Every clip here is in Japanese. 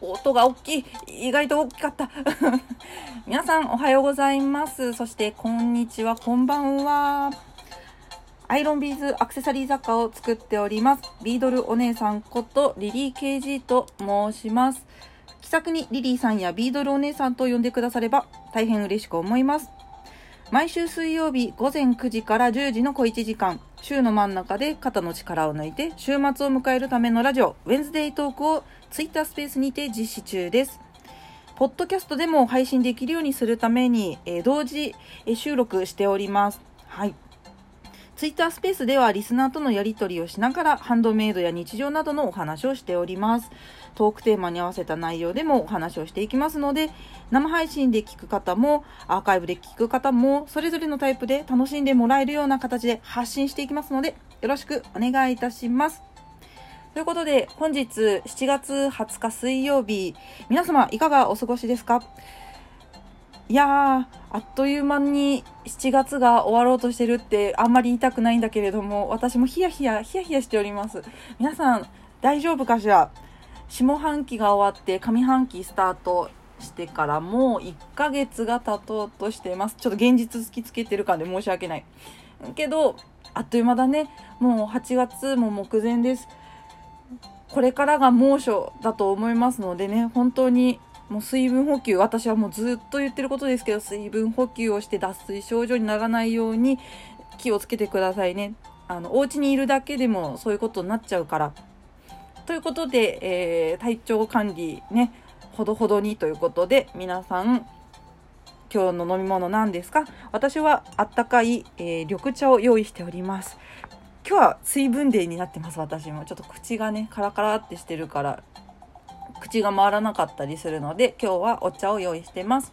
音が大きい。意外と大きかった。皆さんおはようございます。そしてこんにちは、こんばんは。アイロンビーズアクセサリー雑貨を作っております。ビードルお姉さんことリリー KG と申します。気さくにリリーさんやビードルお姉さんと呼んでくだされば大変嬉しく思います。毎週水曜日午前9時から10時の小1時間、週の真ん中で肩の力を抜いて週末を迎えるためのラジオ、ウェンズデイトークをツイッタースペースにて実施中です。ポッドキャストでも配信できるようにするために、えー、同時、えー、収録しております。はい。ツイッタースペースではリスナーとのやり取りをしながらハンドメイドや日常などのお話をしております。トークテーマに合わせた内容でもお話をしていきますので、生配信で聞く方も、アーカイブで聞く方も、それぞれのタイプで楽しんでもらえるような形で発信していきますので、よろしくお願いいたします。ということで、本日7月20日水曜日、皆様いかがお過ごしですか？いやー、あっという間に7月が終わろうとしてるってあんまり言いたくないんだけれども、私もヒヤヒヤ、ヒヤヒヤしております。皆さん、大丈夫かしら？下半期が終わって上半期スタートしてからもう1ヶ月が経とうとしています。ちょっと現実突きつけてる感で申し訳ない。けど、あっという間だね。もう8月も目前です。これからが猛暑だと思いますのでね、本当にもう水分補給、私はもうずっと言ってることですけど、水分補給をして脱水症状にならないように気をつけてくださいね。あの、お家にいるだけでもそういうことになっちゃうから。ということで、えー、体調管理ね、ほどほどにということで、皆さん、今日の飲み物何ですか？私はあったかい、えー、緑茶を用意しております。今日は水分デーになってます、私も。ちょっと口がね、カラカラってしてるから、口が回らなかったりするので、今日はお茶を用意してます。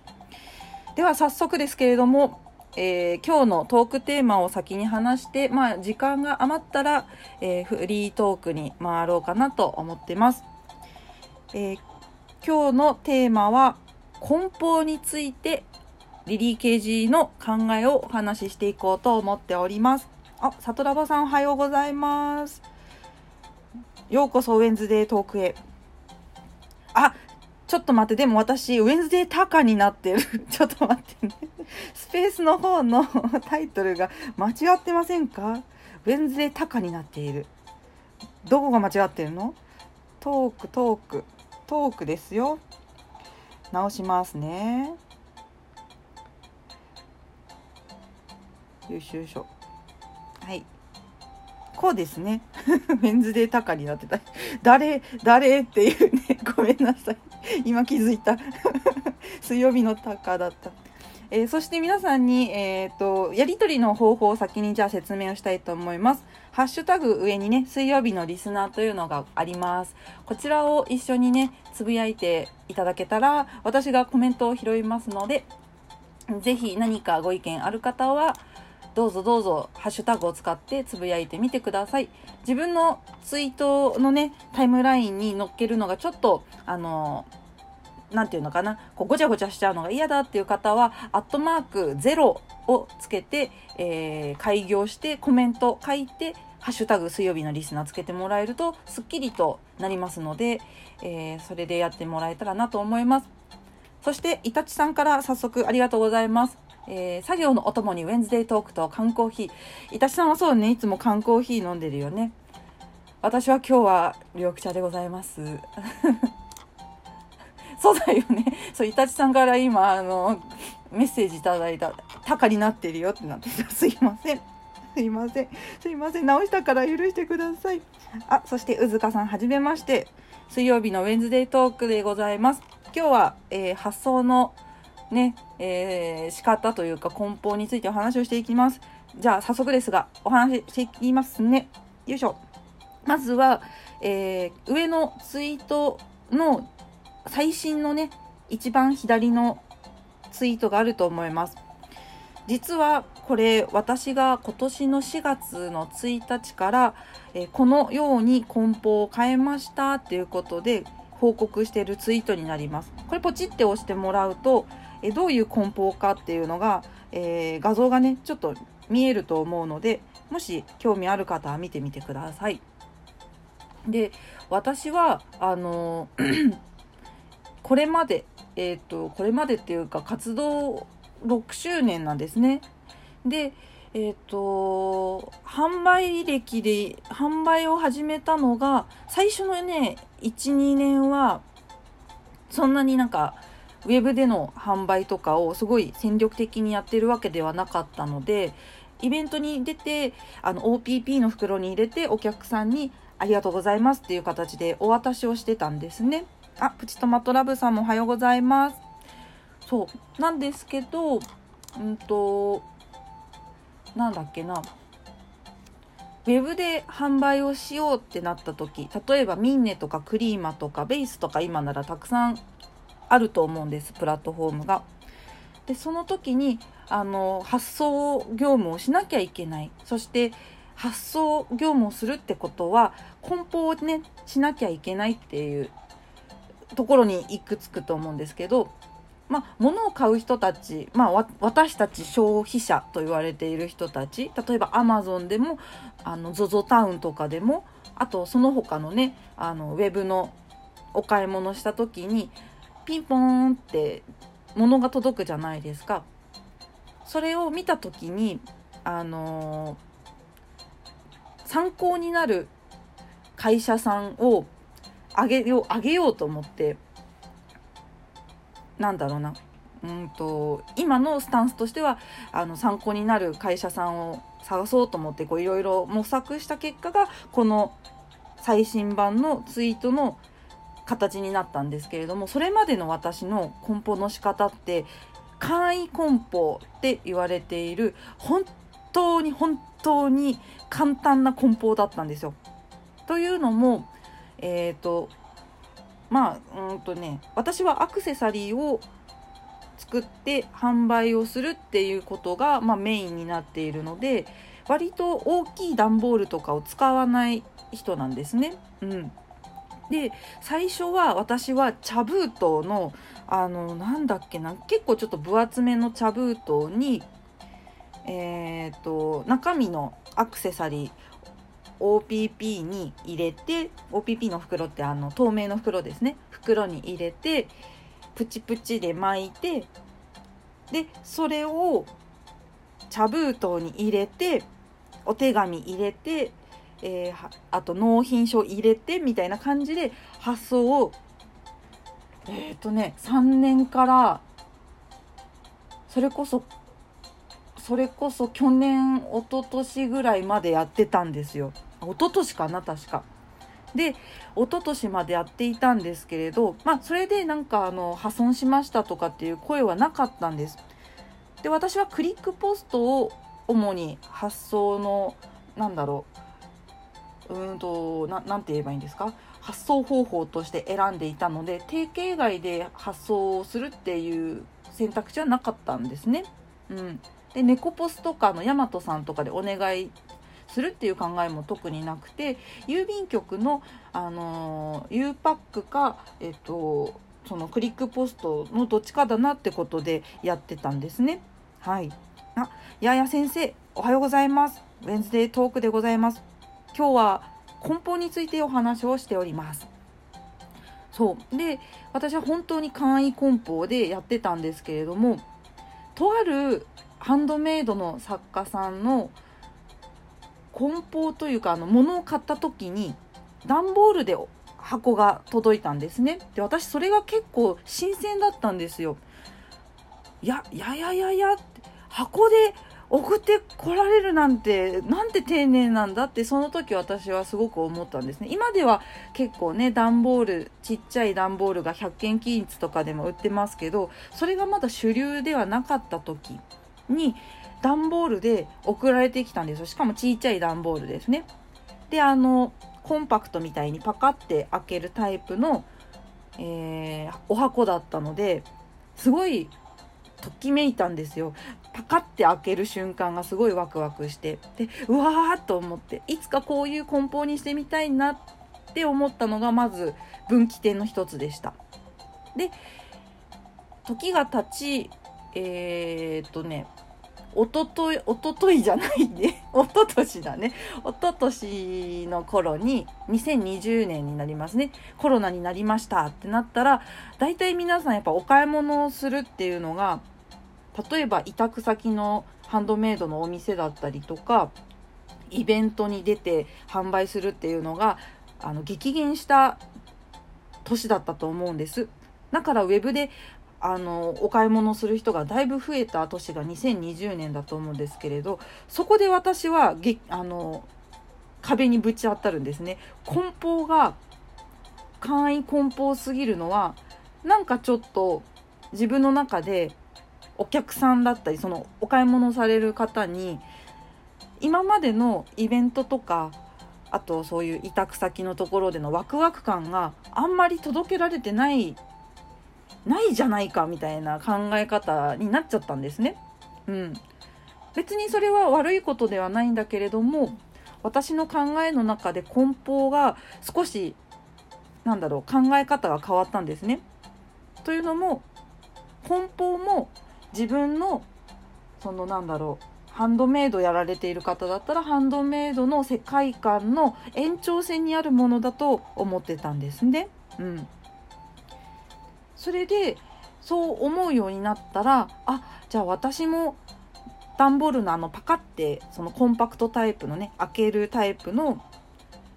では早速ですけれども、えー、今日のトークテーマを先に話して、まあ、時間が余ったら、えー、フリートークに回ろうかなと思ってます。えー、今日のテーマは、梱包について、リリー・ケージの考えをお話ししていこうと思っております。あ、サトラバさんおはようございます。ようこそウェンズデートークへ。あ、ちょっと待って、でも私、ウェンズデータカになってる。ちょっと待ってね。スペースの方の タイトルが間違ってませんか？ウェンズデータカになっている。どこが間違ってるの？トーク、トーク、トークですよ。直しますね。よいしょよいしょ。こうですね。メンズデータカになってた。誰、誰っていうね、ごめんなさい。今気づいた。水曜日のタカだった。えー、そして皆さんに、え、ー、と、やりとりの方法を先にじゃあ説明をしたいと思います。ハッシュタグ上にね、水曜日のリスナーというのがあります。こちらを一緒にね、つぶやいていただけたら、私がコメントを拾いますので、ぜひ何かご意見ある方は、どうぞどうぞハッシュタグを使ってつぶやいてみてください。自分のツイートのね、タイムラインに載っけるのがちょっと、あの、なんていうのかな、こうごちゃごちゃしちゃうのが嫌だっていう方は、アットマーク0をつけて、えー、開業してコメント書いて、ハッシュタグ水曜日のリスナーつけてもらえるとすっきりとなりますので、えー、それでやってもらえたらなと思います。そして、イタチさんから早速ありがとうございます。えー、作業のお供にウェンズデートークと缶コーヒー。いたしさんはそうね、いつも缶コーヒー飲んでるよね。私は今日は緑茶でございます。そうだよね。そう、イタチさんから今、あの、メッセージいただいた。タカになってるよってなってすいません。すいません。すいません。直したから許してください。あ、そして、うずかさん、はじめまして。水曜日のウェンズデートークでございます。今日は、えー、発想のね、えー、仕方というか梱包についてお話をしていきます。じゃあ早速ですが、お話ししていきますね。よいしょ。まずは、えー、上のツイートの最新のね、一番左のツイートがあると思います。実はこれ私が今年の4月の1日から、えー、このように梱包を変えましたっていうことで報告しているツイートになります。これポチって押してもらうと、えどういう梱包かっていうのが、えー、画像がねちょっと見えると思うのでもし興味ある方は見てみてください。で私はあの これまで、えっ、と、これまでっていうか活動6周年なんですね。で、えっ、と、販売歴で、販売を始めたのが、最初のね、1、2年は、そんなになんか、ウェブでの販売とかをすごい戦力的にやってるわけではなかったので、イベントに出て、あの、OPP の袋に入れてお客さんにありがとうございますっていう形でお渡しをしてたんですね。あ、プチトマトラブさんもおはようございます。そう。なんですけど、うんと、なんだっけな。ウェブで販売をしようってなった時、例えばミンネとかクリーマとかベースとか今ならたくさんあると思うんです、プラットフォームが。で、その時に、あの、発送業務をしなきゃいけない。そして、発送業務をするってことは、梱包をね、しなきゃいけないっていうところにいくつくと思うんですけど、まあ、物を買う人たち、まあ、私たち消費者と言われている人たち、例えばアマゾンでも、あの、ZOZO タウンとかでも、あとその他のね、あの、ウェブのお買い物した時に、ピンポーンって物が届くじゃないですか。それを見た時に、あのー、参考になる会社さんをあげよう、あげようと思って、なんだろうな。うんと今のスタンスとしてはあの参考になる会社さんを探そうと思っていろいろ模索した結果がこの最新版のツイートの形になったんですけれどもそれまでの私の梱包の仕方って簡易梱包って言われている本当に本当に簡単な梱包だったんですよ。というのもえっ、ー、とまあうんとね私はアクセサリーを作って販売をするっていうことが、まあ、メインになっているので割と大きい段ボールとかを使わない人なんですね。うん、で最初は私は茶封筒のあのなんだっけな結構ちょっと分厚めの茶封筒にえーと、中身のアクセサリー OPP に入れて OPP の袋ってあの透明の袋ですね。袋に入れてプチプチで巻いてでそれを茶封筒に入れてお手紙入れて、えー、あと納品書入れてみたいな感じで発送をえっ、ー、とね3年からそれこそそれこそ去年一昨年ぐらいまでやってたんですよ一昨年かな確か。で一昨年までやっていたんですけれどまあそれでなんかあの破損しましたとかっていう声はなかったんです。で私はクリックポストを主に発送のなんだろううんとななんて言えばいいんですか？発送方法として選んでいたので定型外で発送するっていう選択肢はなかったんですね。うん、で猫ポスとかのヤマトさんとかでお願いするっていう考えも特になくて郵便局の、あの U パックか、えっと、そのクリックポストのどっちかだなってことでやってたんですね。はい。あ、やや先生、おはようございます。ウェンズデートークでございます。今日は梱包についてお話をしております。そう。で私は本当に簡易梱包でやってたんですけれどもとあるハンドメイドの作家さんの梱包というかあの物を買った時に段ボールで箱が届いたんですね。で私それが結構新鮮だったんですよ。いやいやいやいやいや箱で送ってこられるなんてなんて丁寧なんだってその時私はすごく思ったんですね。今では結構ね段ボールちっちゃい段ボールが100均均一とかでも売ってますけどそれがまだ主流ではなかった時に段ボールで送られてきたんですよ。しかもちっちゃい段ボールですね。であのコンパクトみたいにパカって開けるタイプの、えー、お箱だったのですごいときめいたんですよ。パカって開ける瞬間がすごいワクワクしてでうわーっと思っていつかこういう梱包にしてみたいなって思ったのがまず分岐点の一つでした。で時が経ちえー、っとねおとといおとといじゃないね。おととしだね。おととしの頃に2020年になりますね。コロナになりましたってなったら大体皆さんやっぱお買い物をするっていうのが例えば委託先のハンドメイドのお店だったりとかイベントに出て販売するっていうのがあの激減した年だったと思うんです。だからウェブであのお買い物する人がだいぶ増えた年が2020年だと思うんですけれどそこで私はげあの壁にぶち当たるんですね。梱包が簡易梱包すぎるのはなんかちょっと自分の中でお客さんだったりそのお買い物される方に今までのイベントとかあとそういう委託先のところでのワクワク感があんまり届けられてないないじゃないかみたいな考え方になっちゃったんですね。うん、別にそれは悪いことではないんだけれども私の考えの中で梱包が少しなんだろう考え方が変わったんですね。というのも梱包も自分のそのなんだろうハンドメイドやられている方だったらハンドメイドの世界観の延長線にあるものだと思ってたんですね。うん、それでそう思うようになったらあじゃあ私も段ボールのあのパカってそのコンパクトタイプのね開けるタイプの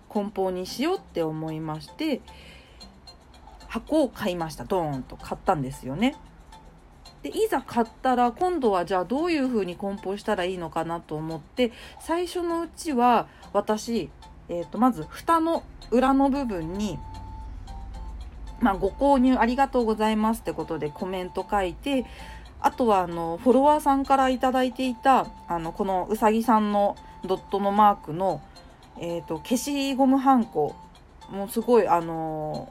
梱包にしようって思いまして箱を買いましたドーンと買ったんですよね。でいざ買ったら今度はじゃあどういう風に梱包したらいいのかなと思って最初のうちは私、えー、とまず蓋の裏の部分にまあ、ご購入ありがとうございますってことでコメント書いて、あとはあのフォロワーさんから頂いていたあのこのうさぎさんのドットのマークの、えーと、消しゴムはんこもうすごいあの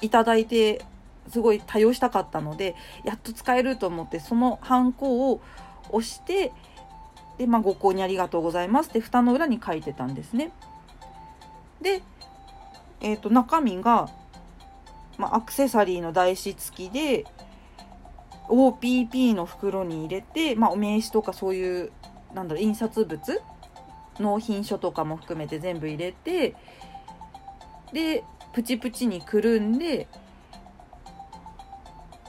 いただいてすごい多用したかったのでやっと使えると思ってそのはんこを押してで、まあ、ご購入ありがとうございますって蓋の裏に書いてたんですね。で、えーと中身がまあ、アクセサリーの台紙付きで OPP の袋に入れて、まあ、お名刺とかそういうなんだろう印刷物納品書とかも含めて全部入れてでプチプチにくるんで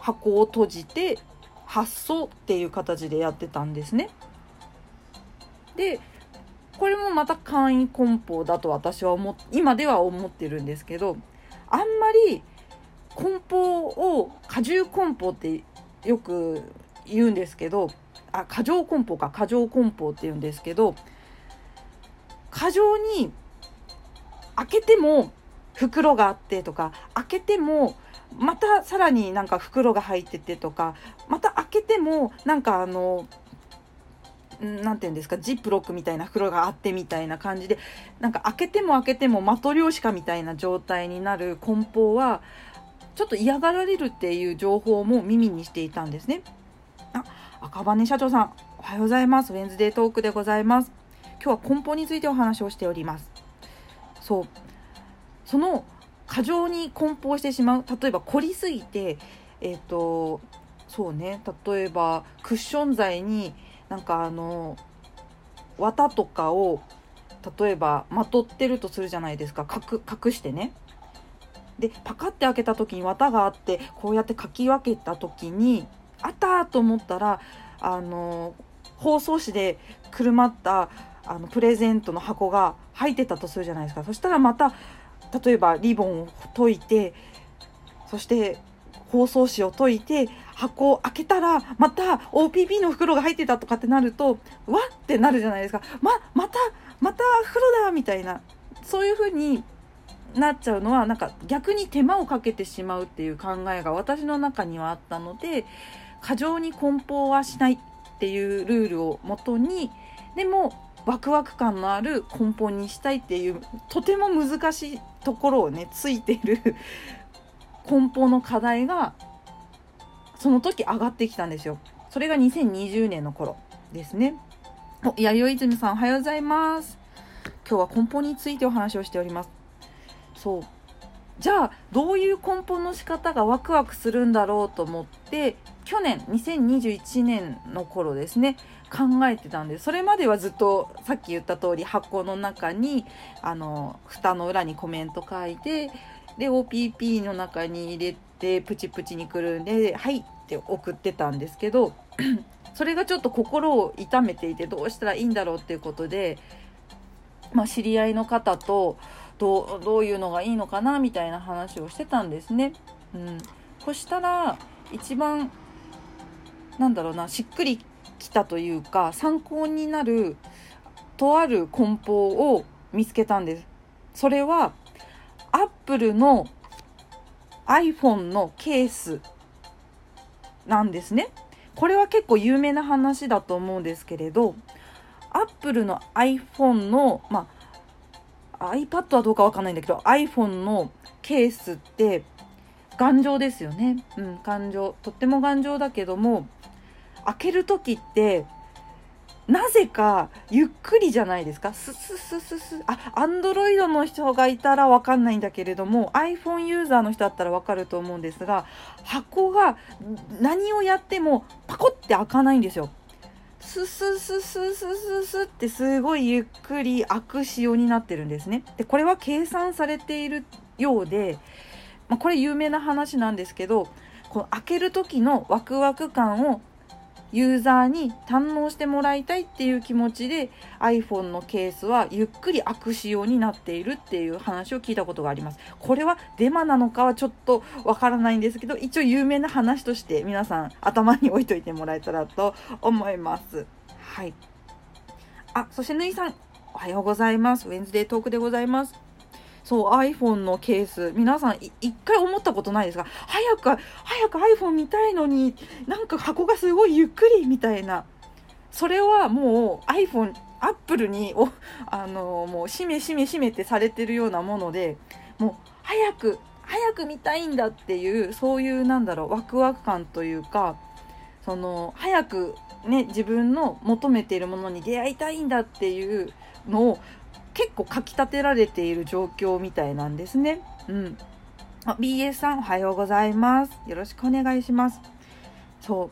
箱を閉じて発送っていう形でやってたんですね。でこれもまた簡易梱包だと私は思今では思ってるんですけどあんまり梱包を過重梱包ってよく言うんですけどあ過剰梱包か過剰梱包って言うんですけど過剰に開けても袋があってとか開けてもまたさらになんか袋が入っててとかまた開けてもなんかあの何て言うんですかジップロックみたいな袋があってみたいな感じでなんか開けても開けてもマトリョーシカみたいな状態になる梱包はちょっと嫌がられるっていう情報も耳にしていたんですね。あ、赤羽社長さん、おはようございます。ウェンズデートークでございます。今日は根本についてお話をしております。そう。その過剰に梱包してしまう。例えば凝りすぎて、えっ、ー、と、そうね、例えばクッション材になんかあの、綿とかを例えばまとってるとするじゃないですか。隠してね。でパカって開けた時に綿があってこうやってかき分けた時にあったと思ったらあの包装紙でくるまったあのプレゼントの箱が入ってたとするじゃないですか。そしたらまた例えばリボンを解いてそして包装紙を解いて箱を開けたらまた OPP の袋が入ってたとかってなるとわってなるじゃないですか。ままたまた袋だみたいな。そういう風になっちゃうのはなんか逆に手間をかけてしまうっていう考えが私の中にはあったので過剰に梱包はしないっていうルールをもとにでもワクワク感のある梱包にしたいっていうとても難しいところをねついてる 梱包の課題がその時上がってきたんですよ。それが2020年の頃ですね。お、弥生泉さんおはようございます。今日は梱包についてお話をしております。そうじゃあどういう梱包の仕方がワクワクするんだろうと思って去年2021年の頃ですね考えてたんでそれまではずっとさっき言った通り箱の中にあの蓋の裏にコメント書いてで OPP の中に入れてプチプチにくるんで「はい」って送ってたんですけど それがちょっと心を痛めていてどうしたらいいんだろうっていうことで、まあ、知り合いの方とどうどういうのがいいのかなみたいな話をしてたんですね。うん、そしたら一番なんだろうなしっくりきたというか参考になるとある梱包を見つけたんです。それはアップルの iPhone のケースなんですね。これは結構有名な話だと思うんですけれど、アップルの iPhone の、まあ、iPad はどうかわかんないんだけど、iPhone のケースって頑丈ですよね。うん、頑丈。とっても頑丈だけども、開ける時ってなぜかゆっくりじゃないですかスススススあアンドロイドの人がいたらわかんないんだけれども iPhone ユーザーの人だったらわかると思うんですが箱が何をやってもパコって開かないんですよスススススススってすごいゆっくり開く仕様になってるんですねでこれは計算されているようで、まあ、これ有名な話なんですけどこの開ける時のワクワク感をユーザーに堪能してもらいたいっていう気持ちで iPhone のケースはゆっくり開く仕様になっているっていう話を聞いたことがあります。これはデマなのかはちょっとわからないんですけど、一応有名な話として皆さん頭に置いといてもらえたらと思います。はい。あ、そしてぬいさん、おはようございます。ウェンズデートークでございます。そう iPhone のケース。皆さん一回思ったことないですか？早く早く iPhone 見たいのになんか箱がすごいゆっくりみたいな。それはもう iPhone アップルにおあのもうしめしめしめってされてるようなものでもう早く早く見たいんだっていうそういうなんだろうワクワク感というかその早くね自分の求めているものに出会いたいんだっていうのを結構かきたてられている状況みたいなんですね。うん。あ、BS さんおはようございます。よろしくお願いします。そ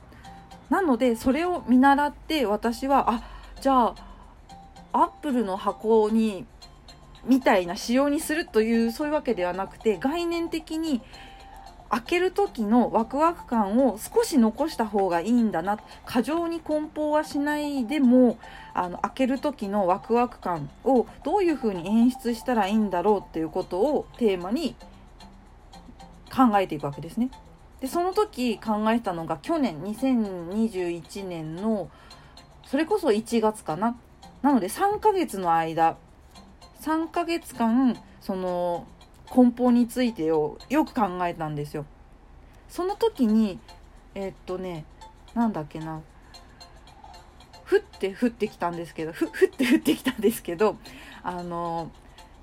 う。なので、それを見習って私は、あ、じゃあ、アップルの箱に、みたいな仕様にするという、そういうわけではなくて、概念的に、開ける時のワクワク感を少し残した方がいいんだな過剰に梱包はしないでもあの開ける時のワクワク感をどういう風に演出したらいいんだろうっていうことをテーマに考えていくわけですね。でその時考えたのが去年2021年のそれこそ1月かななので3ヶ月の間3ヶ月間その梱包についてをよく考えたんですよ。その時にえー、っとねなんだっけな降って降ってきたんですけど降って降ってきたんですけどあの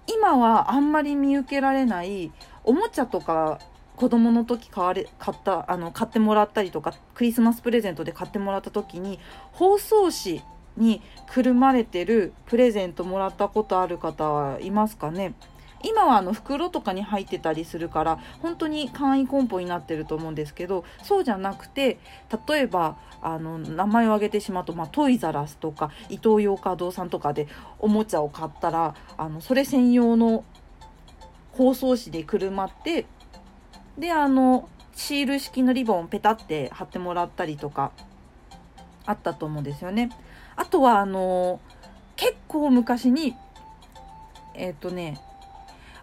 今はあんまり見受けられないおもちゃとか子供の時買われ買ったあの買ってもらったりとかクリスマスプレゼントで買ってもらった時に包装紙にくるまれてるプレゼントもらったことある方はいますかね？今はあの袋とかに入ってたりするから本当に簡易梱包になってると思うんですけどそうじゃなくて例えばあの名前を挙げてしまうと、まあ、トイザラスとかイトーヨーカドーさんとかでおもちゃを買ったらあのそれ専用の包装紙でくるまってであのシール式のリボンをペタって貼ってもらったりとかあったと思うんですよね。あとはあの結構昔にえっ、ー、とね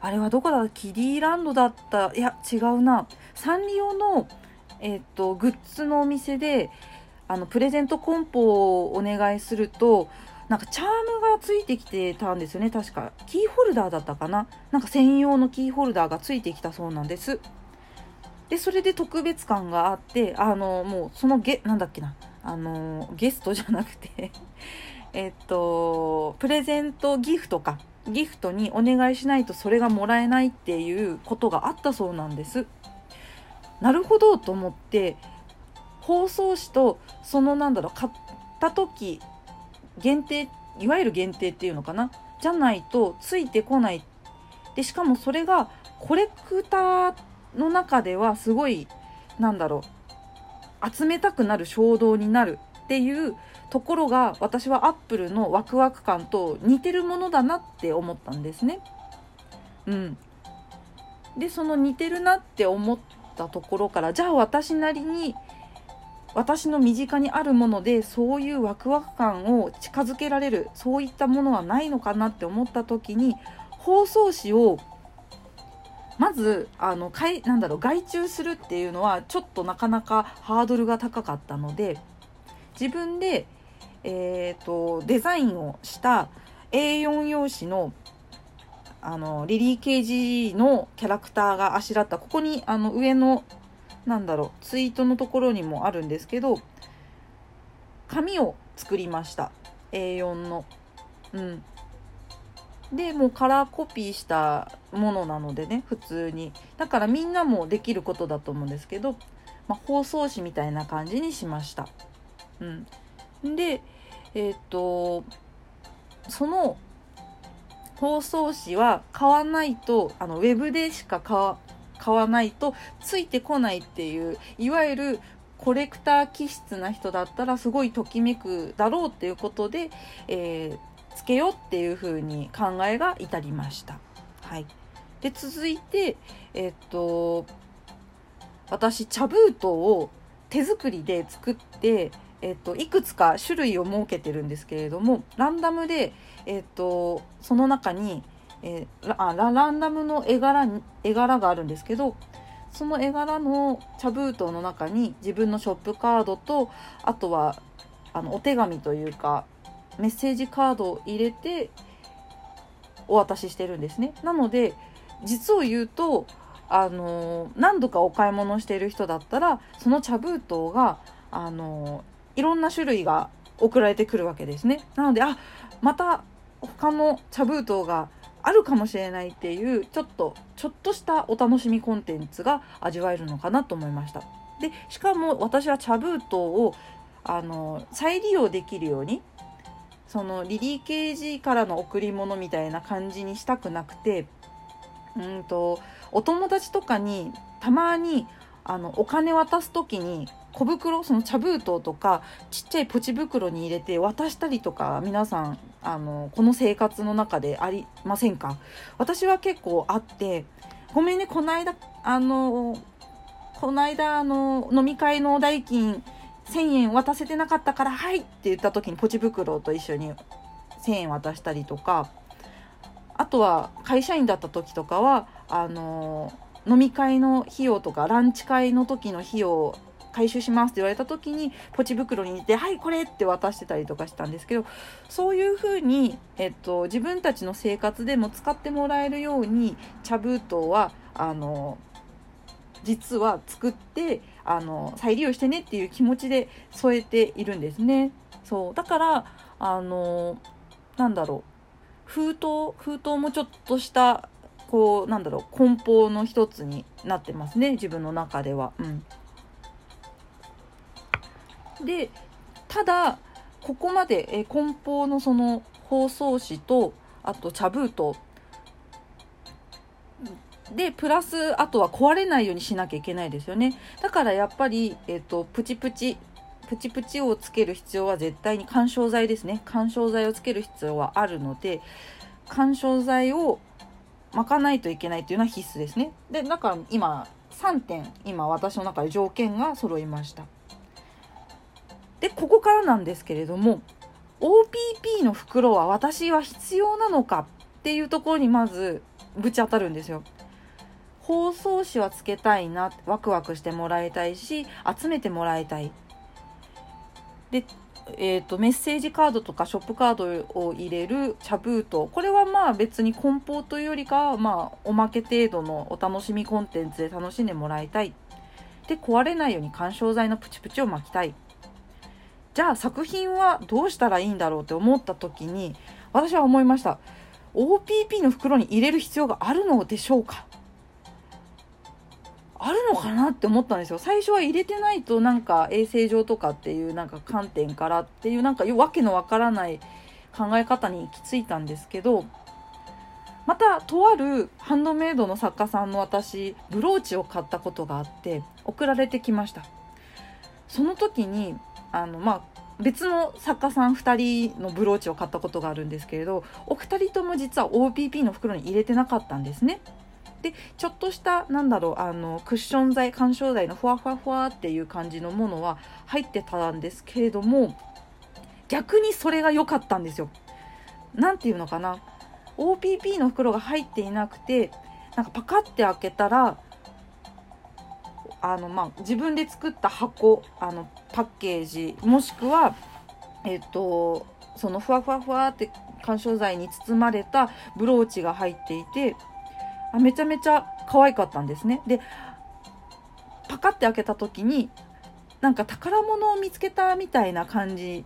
あれはどこだ？キディランドだった。いや違うな。サンリオの、えっ、とグッズのお店であのプレゼント梱包をお願いするとなんかチャームがついてきてたんですよね。確か。キーホルダーだったかな？なんか専用のキーホルダーがついてきたそうなんです。でそれで特別感があってあのもうそのゲなんだっけな。あのゲストじゃなくて。えっとプレゼントギフトか。ギフトにお願いしないとそれがもらえないっていうことがあったそうなんです。なるほどと思って包装紙とそのなんだろう買った時限定いわゆる限定っていうのかな？じゃないとついてこないでしかもそれがコレクターの中ではすごいなんだろう集めたくなる衝動になるっていうところが私はアップルのワクワク感と似てるものだなって思ったんですね。うん、でその似てるなって思ったところからじゃあ私なりに私の身近にあるものでそういうワクワク感を近づけられるそういったものはないのかなって思った時に包装紙をまずあのかいなんだろう外注するっていうのはちょっとなかなかハードルが高かったので自分で、えーと、デザインをした A4 用紙のあのリリー・ケージのキャラクターがあしらったここにあの上のなんだろうツイートのところにもあるんですけど紙を作りました A4 の。うん、でもうカラーコピーしたものなのでね普通にだからみんなもできることだと思うんですけど、まあ、包装紙みたいな感じにしました。うん、でえっ、とその包装紙は買わないとあのウェブでしか買わないとついてこないっていういわゆるコレクター気質な人だったらすごいときめくだろうっていうことで、えー、つけようっていう風に考えが至りました。はい、で続いて、えっと私茶封筒を手作りで作って、えっと、いくつか種類を設けてるんですけれどもランダムで、えっと、その中に、えー、あランダムの絵柄絵柄があるんですけどその絵柄の茶封筒の中に自分のショップカードとあとはあのお手紙というかメッセージカードを入れてお渡ししてるんですね。なので実を言うとあの何度かお買い物してる人だったらその茶封筒があのいろんな種類が送られてくるわけですね。なのであまた他の茶封筒があるかもしれないっていうちょっとちょっとしたお楽しみコンテンツが味わえるのかなと思いました。でしかも私は茶封筒をあの再利用できるようにそのリリー・ケージからの贈り物みたいな感じにしたくなくてうんとお友達とかにたまにあのお金渡す時に小袋その茶封筒とかちっちゃいポチ袋に入れて渡したりとか皆さんあのこの生活の中でありませんか？私は結構あってごめんねこの間あのこの間あの飲み会の代金1000円渡せてなかったから「はい」って言った時にポチ袋と一緒に1000円渡したりとかあとは会社員だった時とかはあの飲み会の費用とかランチ会の時の費用回収しますって言われた時にポチ袋に入れて「はいこれ!」って渡してたりとかしたんですけどそういうふうに、えっと、自分たちの生活でも使ってもらえるように茶封筒はあの実は作ってあの再利用してねっていう気持ちで添えているんですね。そうだからあのなんだろう封筒封筒もちょっとしたこうなんだろう梱包の一つになってますね自分の中では。うん、でただここまでえ梱包のその包装紙とあと茶封筒。でプラスあとは壊れないようにしなきゃいけないですよね。だからやっぱり、えーと、プチプチプチプチをつける必要は絶対に緩衝材ですね。緩衝材をつける必要はあるので緩衝材を巻かないといけないというのは必須ですね。でだから今3点今私の中で条件が揃いました。でここからなんですけれども OPP の袋は私は必要なのかっていうところにまずぶち当たるんですよ。包装紙はつけたいなワクワクしてもらいたいし集めてもらいたい。で、えーと、メッセージカードとかショップカードを入れる茶封筒。これはまあ別に梱包というよりかはまあおまけ程度のお楽しみコンテンツで楽しんでもらいたい。で壊れないように緩衝材のプチプチを巻きたい。じゃあ作品はどうしたらいいんだろうって思った時に私は思いました。OPP の袋に入れる必要があるのでしょうか？あるのかなって思ったんですよ。最初は入れてないとなんか衛生上とかっていうなんか観点からっていうなんかわけのわからない考え方に行き着いたんですけどまたとあるハンドメイドの作家さんの私ブローチを買ったことがあって送られてきました。その時にあのまあ別の作家さん2人のブローチを買ったことがあるんですけれどお二人とも実は OPP の袋に入れてなかったんですね。でちょっとしたなんだろうあのクッション材緩衝材のふわふわふわっていう感じのものは入ってたんですけれども逆にそれが良かったんですよ。なんていうのかな OPP の袋が入っていなくてなんかパカッて開けたらあの、まあ、自分で作った箱あのパッケージもしくはえっとそのふわふわふわって緩衝材に包まれたブローチが入っていてあめちゃめちゃ可愛かったんですね。でパカッて開けた時になんか宝物を見つけたみたいな感じ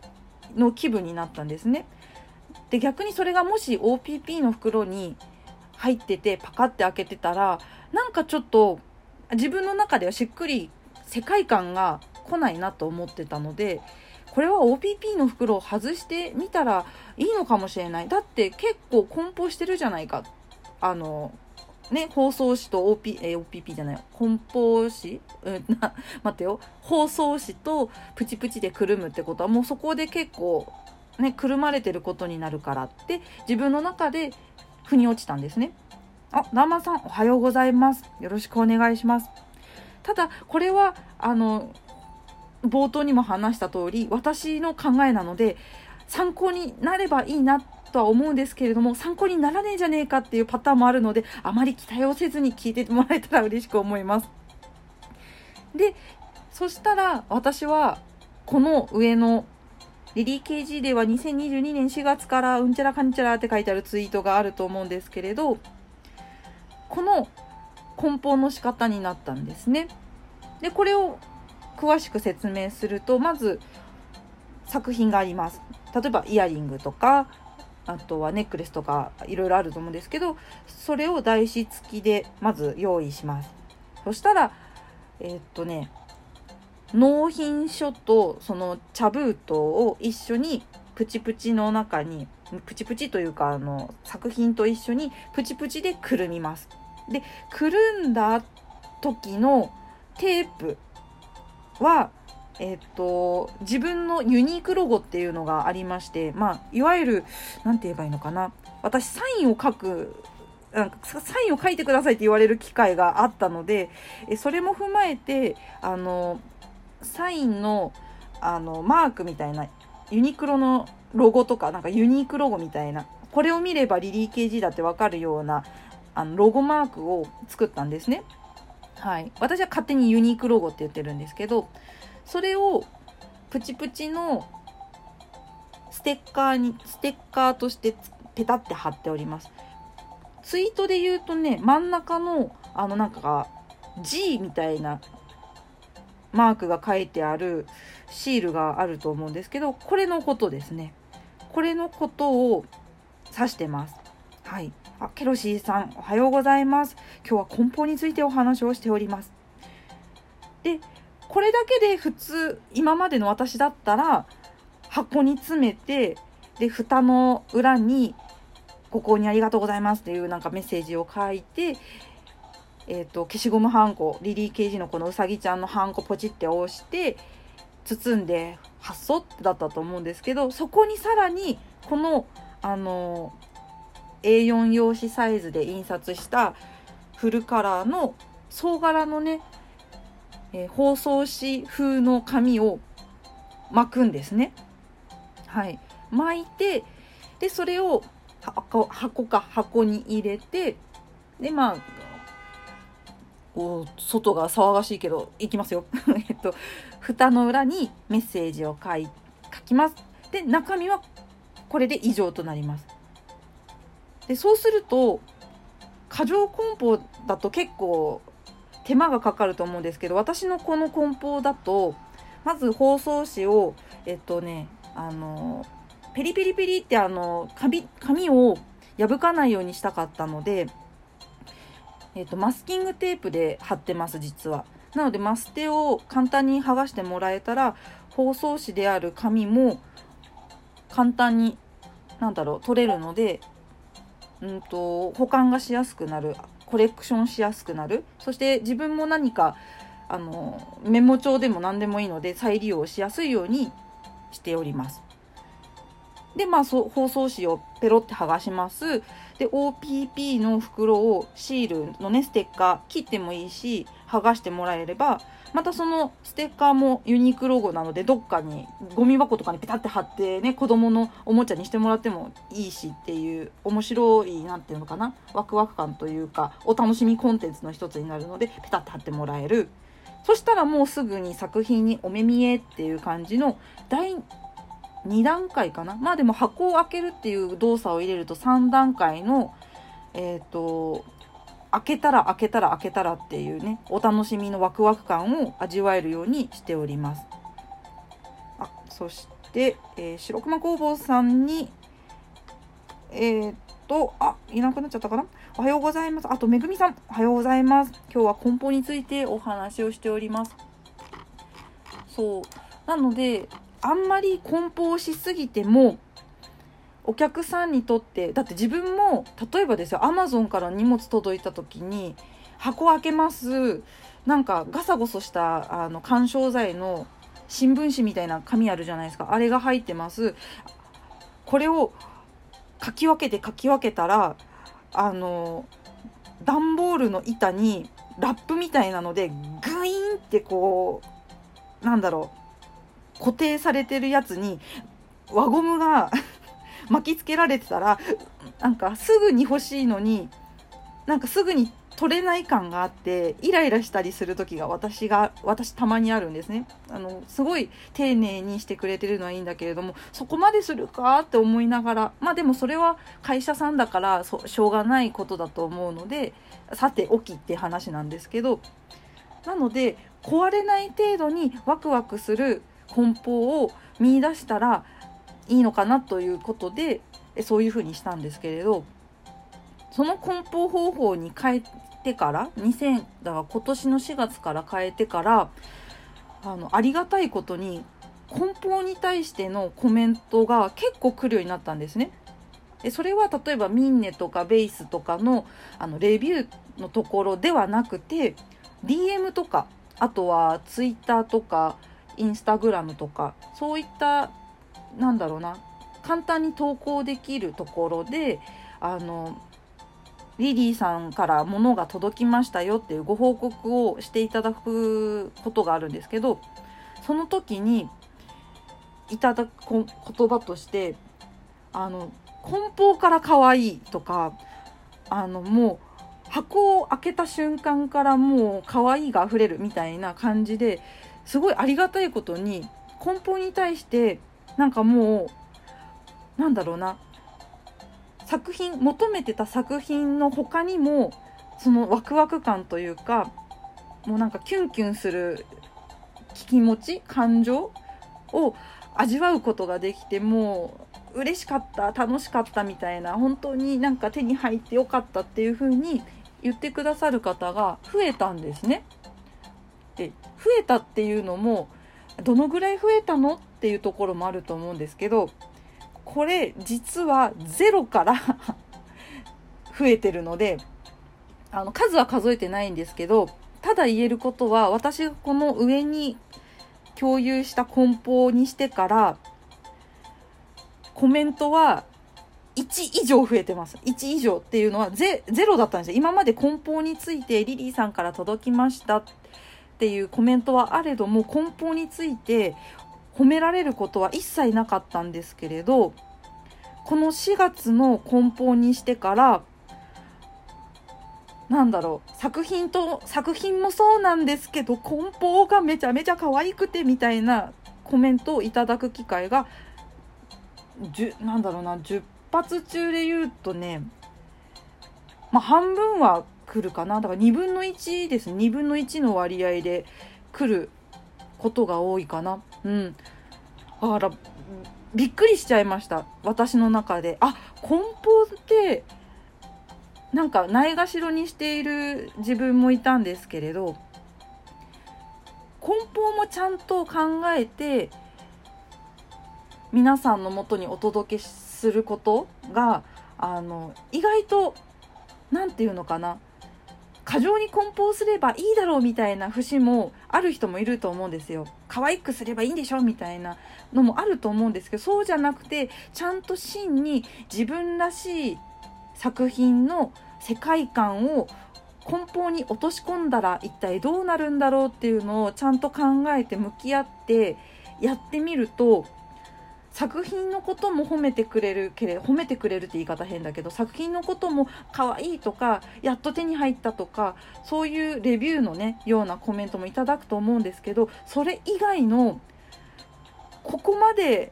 の気分になったんですね。で逆にそれがもし OPP の袋に入っててパカッて開けてたらなんかちょっと自分の中ではしっくり世界観が来ないなと思ってたのでこれは OPP の袋を外してみたらいいのかもしれないだって結構梱包してるじゃないかあのね包装紙と OP、え OPP じゃない梱包紙、うん、な待ってよ包装紙とプチプチでくるむってことはもうそこで結構ねくるまれてることになるからって自分の中で腑に落ちたんですね。あ、ナーマンさん、おはようございます。よろしくお願いします。ただ、これは、あの、冒頭にも話した通り、私の考えなので、参考になればいいなとは思うんですけれども、参考にならねえじゃねえかっていうパターンもあるので、あまり期待をせずに聞いてもらえたら嬉しく思います。で、そしたら、私は、この上のリリー KG では2022年4月からうんちゃらかんちゃらって書いてあるツイートがあると思うんですけれど、この梱包の仕方になったんですね。でこれを詳しく説明するとまず作品があります。例えばイヤリングとかあとはネックレスとかいろいろあると思うんですけどそれを台紙付きでまず用意します。そしたらえー、っとね納品書とその茶封筒を一緒にプチプチの中にプチプチというかあの作品と一緒にプチプチでくるみます。でくるんだ時のテープはえっと、自分のユニークロゴっていうのがありまして、まあ、いわゆる、なんて言えばいいのかな。私、サインを書く、なんかサインを書いてくださいって言われる機会があったので、えそれも踏まえて、あの、サインの、あの、マークみたいな、ユニクロのロゴとか、なんかユニークロゴみたいな、これを見ればリリー KG だってわかるような、あのロゴマークを作ったんですね。はい、私は勝手にユニークロゴって言ってるんですけどそれをプチプチのステッカーにステッカーとしてペタって貼っております。ツイートで言うとね真ん中のあのなんか G みたいなマークが書いてあるシールがあると思うんですけどこれのことですね。これのことを指してます。はいあ、ケロシーさん、おはようございます。今日は梱包についてお話をしております。で、これだけで普通、今までの私だったら、箱に詰めて、で、蓋の裏に、ご購入ありがとうございますっていうなんかメッセージを書いて、えっ、ー、と、消しゴムはんこ、リリー・ケージのこのうさぎちゃんのはんこポチって押して、包んで発送ってだったと思うんですけど、そこにさらに、この、あの A4 用紙サイズで印刷したフルカラーの総柄のね、えー、包装紙風の紙を巻くんですね。はい。巻いて、で、それを箱箱か箱に入れて、で、まあ、こう外が騒がしいけど、いきますよ。えっと、蓋の裏にメッセージを書い書きます。で、中身はこれで以上となります。でそうすると過剰梱包だと結構手間がかかると思うんですけど私のこの梱包だとまず包装紙をえっとねあのペリペリペリってあの紙紙を破かないようにしたかったので、えっと、マスキングテープで貼ってます実は。なのでマステを簡単に剥がしてもらえたら包装紙である紙も簡単に何だろう取れるのでうんと、保管がしやすくなるコレクションしやすくなるそして自分も何かあのメモ帳でも何でもいいので再利用しやすいようにしております。でまあそ包装紙をペロって剥がしますで OPP の袋をシールのねステッカー切ってもいいし剥がしてもらえればまたそのステッカーもユニークロゴなのでどっかにゴミ箱とかにペタって貼ってね子供のおもちゃにしてもらってもいいしっていう面白い何て言うのかなワクワク感というかお楽しみコンテンツの一つになるのでペタって貼ってもらえる。そしたらもうすぐに作品にお目見えっていう感じの第2段階かな？まあでも箱を開けるっていう動作を入れると3段階のえっ、ー、と開けたら開けたら開けたらっていうねお楽しみのワクワク感を味わえるようにしております。あそして、えー、白熊工房さんにえー、っとあいなくなっちゃったかな？おはようございます。あとめぐみさん。おはようございます。今日は梱包についてお話をしております。そう。なのであんまり梱包しすぎてもお客さんにとってだって自分も例えばですよアマゾンから荷物届いた時に箱開けます。なんかガサゴソしたあの緩衝材の新聞紙みたいな紙あるじゃないですか。あれが入ってます。これをかき分けてかき分けたらあの段ボールの板にラップみたいなのでグイーンってこうなんだろう固定されてるやつに輪ゴムが 巻きつけられてたらなんかすぐに欲しいのになんかすぐに取れない感があってイライラしたりする時が私が私たまにあるんですね。あのすごい丁寧にしてくれてるのはいいんだけれどもそこまでするか？って思いながらまあでもそれは会社さんだからそしょうがないことだと思うのでさておきって話なんですけどなので壊れない程度にワクワクする梱包を見出したらいいのかなということでそういうふうにしたんですけれどその梱包方法に変えてから2000だから今年の4月から変えてからあのありがたいことに梱包に対してのコメントが結構来るようになったんですね。それは例えばミンネとかベースとかのあのレビューのところではなくて DM とかあとは Twitter とかインスタグラムとかそういったなんだろうな簡単に投稿できるところであのリリーさんから物が届きましたよっていうご報告をしていただくことがあるんですけどその時にいただく言葉としてあの梱包から可愛いとかあのもう箱を開けた瞬間からもう可愛いが溢れるみたいな感じですごいありがたいことに梱包に対してなんかもうなんだろうな作品求めてた作品の他にもそのワクワク感というかもうなんかキュンキュンする気持ち感情を味わうことができてもう嬉しかった楽しかったみたいな本当になんか手に入ってよかったっていう風に言ってくださる方が増えたんですね。で増えたっていうのもどのぐらい増えたのっていうところもあると思うんですけどこれ実はゼロから 増えてるのであの数は数えてないんですけどただ言えることは私がこの上に共有した梱包にしてからコメントは1以上増えてます。1以上っていうのはゼロだったんですよ。今まで梱包についてリリーさんから届きましたっていうコメントはあれども梱包について褒められることは一切なかったんですけれどこの4月の梱包にしてからなんだろう作品と作品もそうなんですけど梱包がめちゃめちゃ可愛くてみたいなコメントをいただく機会がなんだろうな10発中で言うとねまあ半分は来るかな？だから2分の1です。2分の1の割合で来ることが多いかな。うん。だからびっくりしちゃいました。私の中で。あ梱包ってなんかないがしろにしている自分もいたんですけれど梱包もちゃんと考えて皆さんのもとにお届けすることがあの意外と何て言うのかな？過剰に梱包すればいいだろうみたいな節もある人もいると思うんですよ。可愛くすればいいんでしょみたいなのもあると思うんですけどそうじゃなくてちゃんと真に自分らしい作品の世界観を梱包に落とし込んだら一体どうなるんだろうっていうのをちゃんと考えて向き合ってやってみると作品のことも褒めてくれるけれ褒めてくれるって言い方変だけど作品のことも可愛いとかやっと手に入ったとかそういうレビューのねようなコメントもいただくと思うんですけどそれ以外のここまで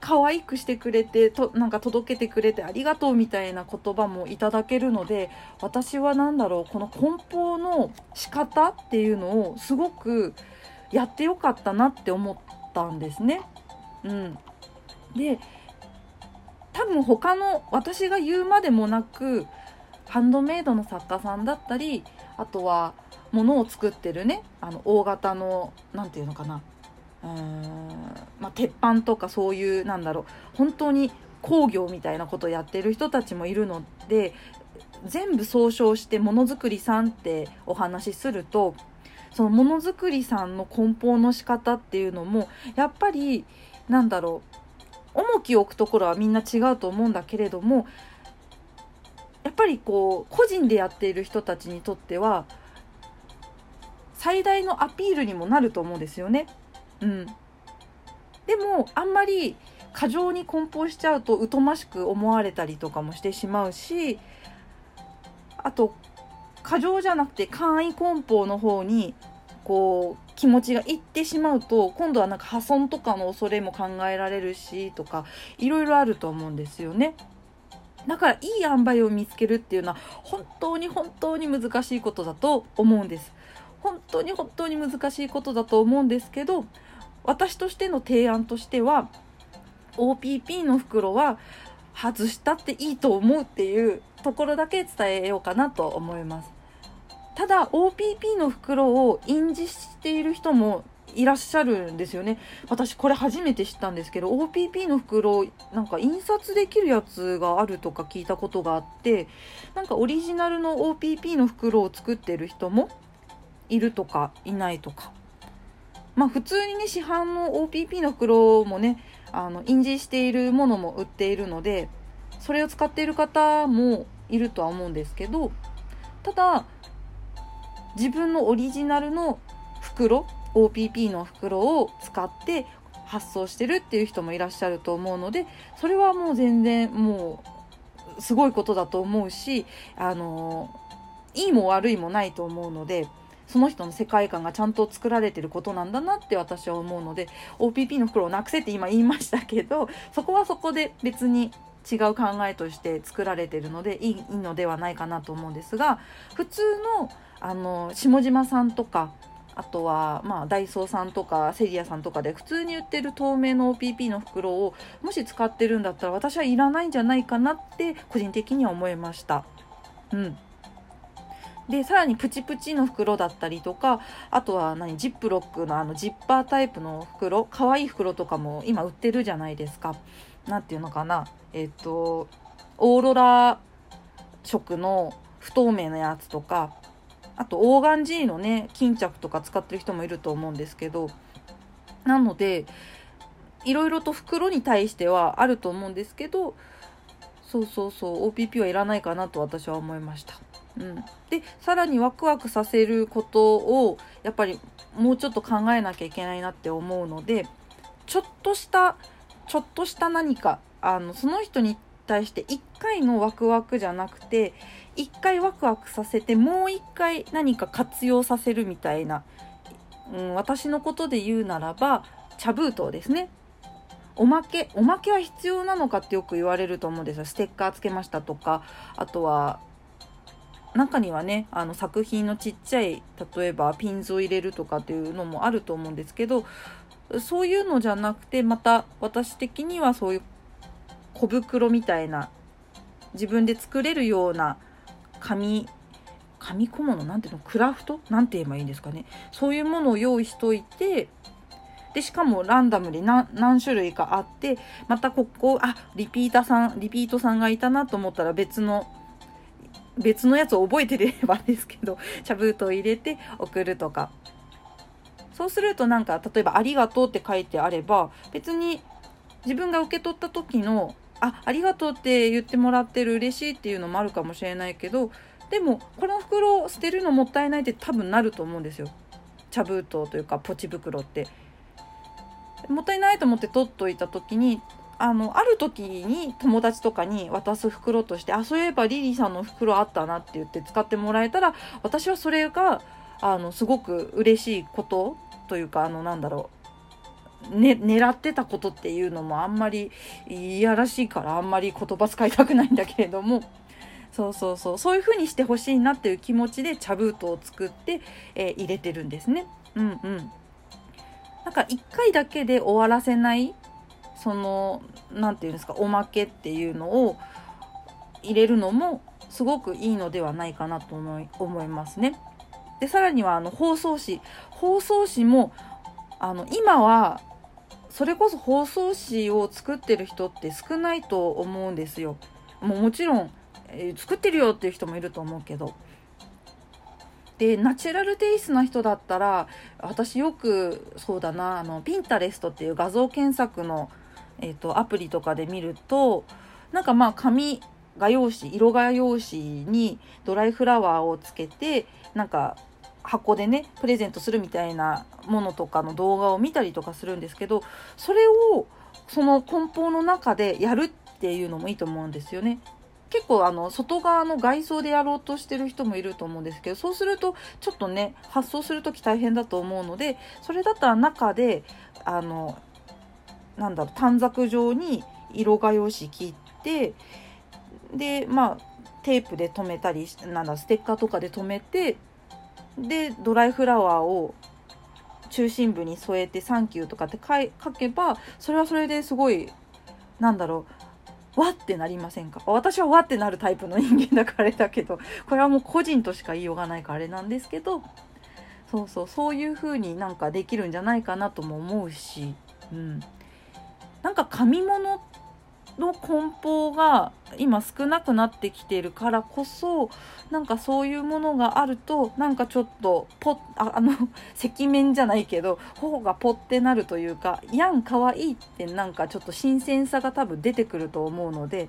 可愛くしてくれてとなんか届けてくれてありがとうみたいな言葉もいただけるので私は何だろうこの梱包の仕方っていうのをすごくやってよかったなって思ったんですね。うん、で多分他の私が言うまでもなくハンドメイドの作家さんだったりあとは物を作ってるねあの大型の何て言うのかな。うーん、まあ、鉄板とかそういうなんだろう。本当に工業みたいなことをやってる人たちもいるので全部総称してものづくりさんってお話しするとそのものづくりさんの梱包の仕方っていうのもやっぱりなんだろう。重きを置くところはみんな違うと思うんだけれどもやっぱりこう個人でやっている人たちにとっては最大のアピールにもなると思うんですよね。うん、でもあんまり過剰に梱包しちゃうと疎ましく思われたりとかもしてしまうしあと過剰じゃなくて簡易梱包の方にこう気持ちがいってしまうと今度はなんか破損とかの恐れも考えられるしとかいろいろあると思うんですよね。だからいい塩梅を見つけるっていうのは本当に本当に難しいことだと思うんです。本当に本当に難しいことだと思うんですけど私としての提案としては OPP の袋は外したっていいと思うっていうところだけ伝えようかなと思います。ただ OPP の袋を印字している人もいらっしゃるんですよね。私これ初めて知ったんですけど OPP の袋なんか印刷できるやつがあるとか聞いたことがあってなんかオリジナルの OPP の袋を作ってる人もいるとかいないとか。まあ普通にね市販の OPP の袋もねあの印字しているものも売っているのでそれを使っている方もいるとは思うんですけどただ自分のオリジナルの袋 OPP の袋を使って発送してるっていう人もいらっしゃると思うのでそれはもう全然もうすごいことだと思うしあのいいも悪いもないと思うのでその人の世界観がちゃんと作られてることなんだなって私は思うので OPP の袋をなくせって今言いましたけど そこはそこで別に違う考えとして作られてるのでいいのではないかなと思うんですが普通のあの下島さんとかあとは、まあ、ダイソーさんとかセリアさんとかで普通に売ってる透明の OPP の袋をもし使ってるんだったら私はいらないんじゃないかなって個人的には思いました。うんでさらにプチプチの袋だったりとかあとは何ジップロックのあのジッパータイプの袋可愛い袋とかも今売ってるじゃないですか。何ていうのかなえっ、とオーロラ色の不透明なやつとかあとオーガンジーのね巾着とか使ってる人もいると思うんですけどなのでいろいろと袋に対してはあると思うんですけどそうそうそう OPP はいらないかなと私は思いました。うん、でさらにワクワクさせることをやっぱりもうちょっと考えなきゃいけないなって思うのでちょっとしたちょっとした何かあのその人に対して1回のワクワクじゃなくて1回ワクワクさせてもう1回何か活用させるみたいな、うん、私のことで言うならば茶封筒ですね。おまけおまけは必要なのかってよく言われると思うんですよ。ステッカーつけましたとかあとは中にはねあの作品のちっちゃい例えばピンズを入れるとかっていうのもあると思うんですけどそういうのじゃなくてまた私的にはそういう小袋みたいな自分で作れるような紙紙小物なんていうのクラフト？なんて言えばいいんですかね。そういうものを用意しといてでしかもランダムに何種類かあってまたここあリピーターさんリピートさんがいたなと思ったら別の別のやつを覚えてればですけど茶封筒を入れて送るとか。そうするとなんか例えば「ありがとう」って書いてあれば別に自分が受け取った時の「あありがとうって言ってもらってる嬉しい」っていうのもあるかもしれないけどでもこの袋を捨てるのもったいないって多分なると思うんですよ。茶封筒というかポチ袋って。もったいないと思って取っといた時にあのある時に友達とかに渡す袋としてあそういえばリリーさんの袋あったなって言って使ってもらえたら私はそれがあのすごく嬉しいことというかあのなんだろう、ね、狙ってたことっていうのもあんまりいやらしいからあんまり言葉使いたくないんだけれどもそうそうそうそういう風にしてほしいなっていう気持ちで茶封筒を作って、えー、入れてるんですね。うんうん。なんか1回だけで終わらせないその何て言うんですかおまけっていうのを入れるのもすごくいいのではないかなと思い思いますね。でさらにはあの包装紙包装紙もあの今はそれこそ包装紙を作ってる人って少ないと思うんですよ。もうもちろんえー、作ってるよっていう人もいると思うけどでナチュラルテイストな人だったら私よくそうだなあのピンタレストっていう画像検索の、えーと、アプリとかで見るとなんかまあ紙画用紙色画用紙にドライフラワーをつけてなんか箱でねプレゼントするみたいなものとかの動画を見たりとかするんですけどそれをその梱包の中でやるっていうのもいいと思うんですよね。結構あの外側の外装でやろうとしてる人もいると思うんですけどそうするとちょっとね発送する時大変だと思うのでそれだったら中であのなんだろう短冊状に色画用紙切ってでまあテープで留めたりなんだステッカーとかで留めてでドライフラワーを中心部に添えて「サンキュー」とかって書けばそれはそれですごいなんだろうわってなりませんか？私はわってなるタイプの人間だからあれだけどこれはもう個人としか言いようがないからあれなんですけどそうそうそういう風になんかできるんじゃないかなとも思うし、うん、なんか紙物の梱包が今少なくなってきているからこそなんかそういうものがあるとなんかちょっとポああの 赤面じゃないけど頬がポッてなるというかやんかわいいってなんかちょっと新鮮さが多分出てくると思うので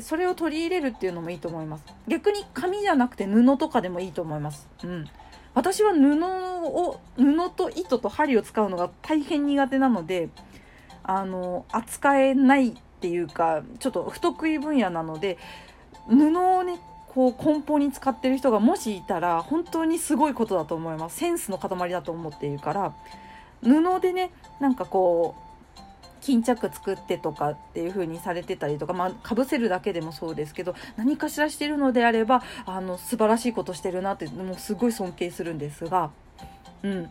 それを取り入れるっていうのもいいと思います。逆に紙じゃなくて布とかでもいいと思います。うん。私は布を布と糸と針を使うのが大変苦手なのであの扱えないっていうかちょっと不得意分野なので布をねこう梱包に使ってる人がもしいたら本当にすごいことだと思います。センスの塊だと思っているから。布でねなんかこう巾着作ってとかっていう風にされてたりとか、まあ、かぶせるだけでもそうですけど何かしらしてるのであればあの素晴らしいことしてるなってもうすごい尊敬するんですが、うん、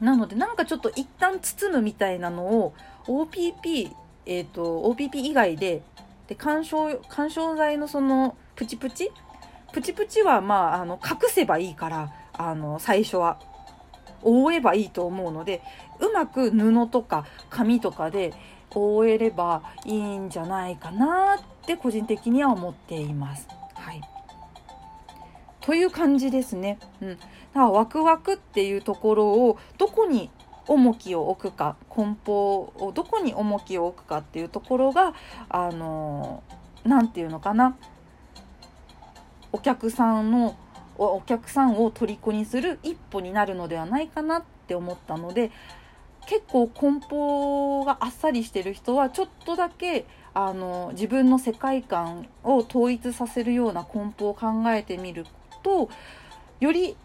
なのでなんかちょっと一旦包むみたいなのを OPP えーと、OPP 以外でで干渉干渉剤のそのプチプチ？プチプチはまああの隠せばいいからあの最初は覆えばいいと思うのでうまく布とか紙とかで覆えればいいんじゃないかなって個人的には思っています。はい、という感じですね。うん、だからワクワクっていうところをどこに重きを置くか梱包をどこに重きを置くかっていうところがあの何て言うのかな。お客さんのお客さんを虜にする一歩になるのではないかなって思ったので結構梱包があっさりしてる人はちょっとだけあの自分の世界観を統一させるような梱包を考えてみるとより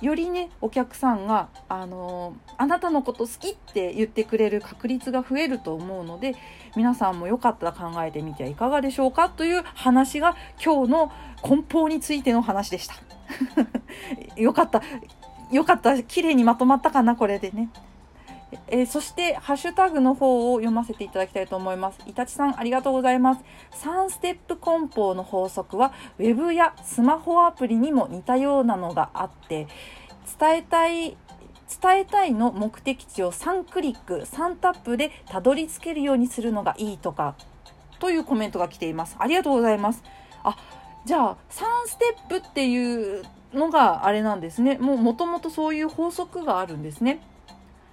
よりねお客さんが、あの、あなたのこと好きって言ってくれる確率が増えると思うので皆さんもよかったら考えてみてはいかがでしょうかという話が今日の梱包についての話でした。よかった。よかった。綺麗にまとまったかな、これでね。えー、そしてハッシュタグの方を読ませていただきたいと思います。イタチさんありがとうございます。3ステップ梱包の法則は Web やスマホアプリにも似たようなのがあって伝えたい伝えたいの目的地を3クリック3タップでたどり着けるようにするのがいいとかというコメントが来ています。ありがとうございます。あじゃあ3ステップっていうのがあれなんですねもうもともとそういう法則があるんですね